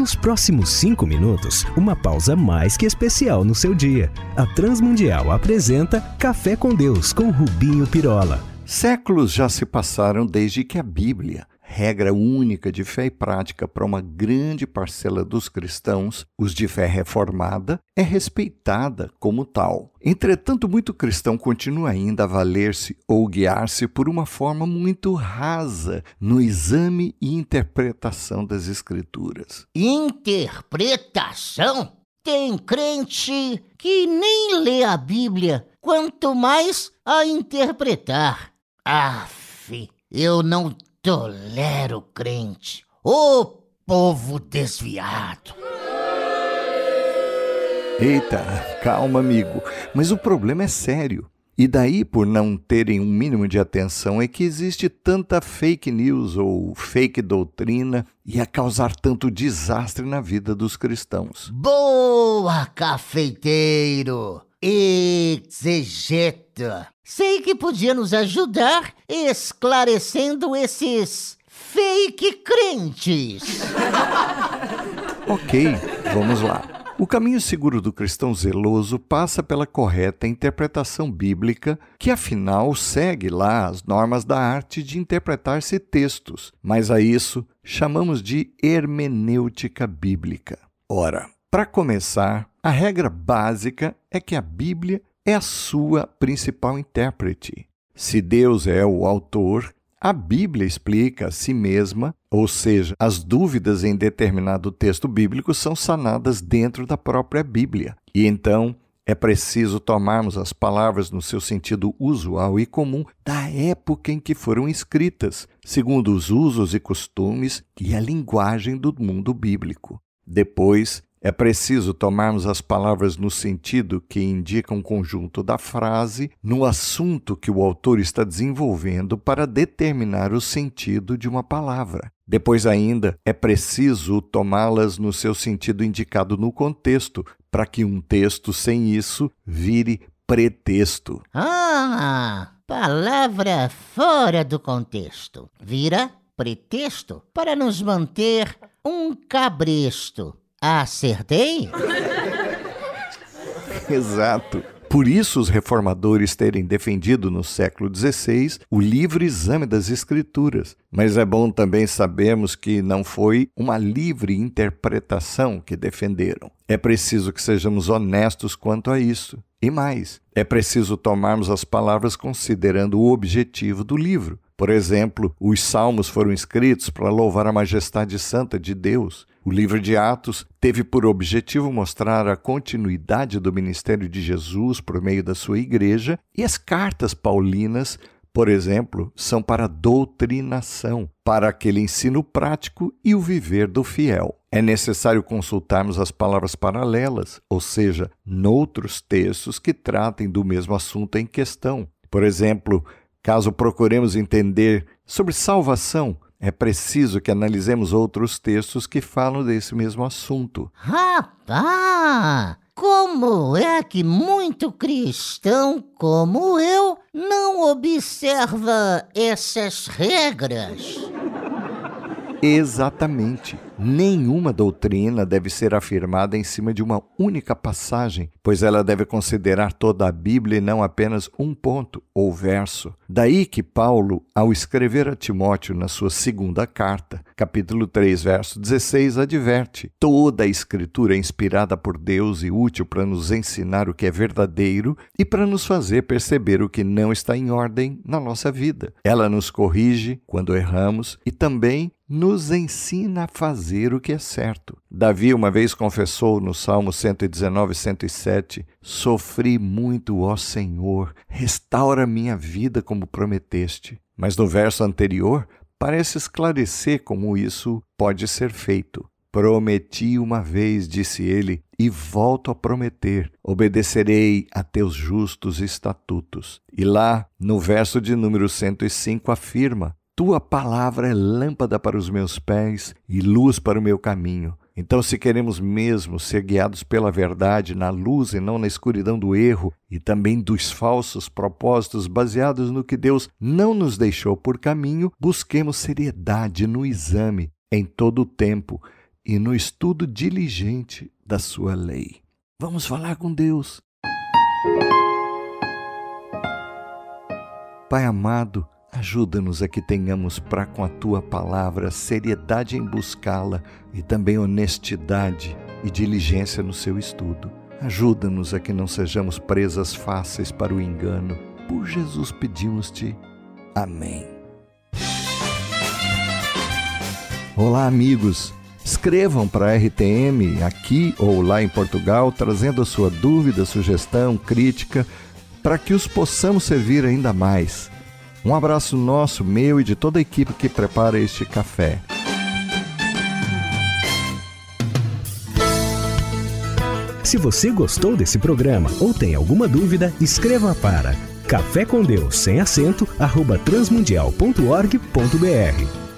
Nos próximos cinco minutos, uma pausa mais que especial no seu dia. A Transmundial apresenta Café com Deus com Rubinho Pirola. Séculos já se passaram desde que a Bíblia, regra única de fé e prática para uma grande parcela dos cristãos, os de fé reformada, é respeitada como tal. Entretanto, muito cristão continua ainda a valer-se ou guiar-se por uma forma muito rasa no exame e interpretação das Escrituras. Interpretação? Tem crente que nem lê a Bíblia, quanto mais a interpretar. Aff, eu não tolero crente. Ô povo desviado. Eita, calma, amigo. Mas o problema é sério. E daí, por não terem um mínimo de atenção, é que existe tanta fake news ou fake doutrina e a causar tanto desastre na vida dos cristãos. Boa, cafeiteiro! Exegeta! Sei que podia nos ajudar esclarecendo esses fake crentes. ok, vamos lá. O caminho seguro do cristão zeloso passa pela correta interpretação bíblica, que afinal segue lá as normas da arte de interpretar-se textos, mas a isso chamamos de hermenêutica bíblica. Ora, para começar, a regra básica é que a Bíblia é a sua principal intérprete. Se Deus é o autor, a Bíblia explica a si mesma, ou seja, as dúvidas em determinado texto bíblico são sanadas dentro da própria Bíblia. E então é preciso tomarmos as palavras no seu sentido usual e comum da época em que foram escritas, segundo os usos e costumes e a linguagem do mundo bíblico. Depois, é preciso tomarmos as palavras no sentido que indica um conjunto da frase no assunto que o autor está desenvolvendo para determinar o sentido de uma palavra. Depois ainda, é preciso tomá-las no seu sentido indicado no contexto, para que um texto sem isso vire pretexto. Ah, palavra fora do contexto. Vira pretexto para nos manter um cabresto Acertei? Exato. Por isso, os reformadores terem defendido no século XVI o livre exame das Escrituras. Mas é bom também sabermos que não foi uma livre interpretação que defenderam. É preciso que sejamos honestos quanto a isso. E mais, é preciso tomarmos as palavras considerando o objetivo do livro. Por exemplo, os salmos foram escritos para louvar a majestade santa de Deus. O livro de Atos teve por objetivo mostrar a continuidade do ministério de Jesus por meio da sua igreja, e as cartas paulinas, por exemplo, são para doutrinação, para aquele ensino prático e o viver do fiel. É necessário consultarmos as palavras paralelas, ou seja, noutros textos que tratem do mesmo assunto em questão. Por exemplo, caso procuremos entender sobre salvação, é preciso que analisemos outros textos que falam desse mesmo assunto. Rapaz! Como é que muito cristão como eu não observa essas regras? Exatamente. Nenhuma doutrina deve ser afirmada em cima de uma única passagem, pois ela deve considerar toda a Bíblia e não apenas um ponto ou verso. Daí que Paulo, ao escrever a Timóteo na sua segunda carta, capítulo 3, verso 16, adverte: toda a Escritura é inspirada por Deus e útil para nos ensinar o que é verdadeiro e para nos fazer perceber o que não está em ordem na nossa vida. Ela nos corrige quando erramos e também nos ensina a fazer o que é certo. Davi uma vez confessou no Salmo 119, 107: Sofri muito, ó Senhor, restaura minha vida como prometeste. Mas no verso anterior, parece esclarecer como isso pode ser feito. Prometi uma vez, disse ele, e volto a prometer: obedecerei a teus justos estatutos. E lá, no verso de número 105, afirma: tua palavra é lâmpada para os meus pés e luz para o meu caminho. Então, se queremos mesmo ser guiados pela verdade, na luz e não na escuridão do erro e também dos falsos propósitos baseados no que Deus não nos deixou por caminho, busquemos seriedade no exame em todo o tempo, e no estudo diligente da sua lei. Vamos falar com Deus. Pai amado, ajuda-nos a que tenhamos para com a tua palavra seriedade em buscá-la e também honestidade e diligência no seu estudo. Ajuda-nos a que não sejamos presas fáceis para o engano. Por Jesus pedimos-te. Amém. Olá, amigos. Escrevam para a RTM aqui ou lá em Portugal, trazendo a sua dúvida, sugestão, crítica, para que os possamos servir ainda mais. Um abraço nosso, meu e de toda a equipe que prepara este café. Se você gostou desse programa ou tem alguma dúvida, escreva para café com Deus sem acento arroba transmundial.org.br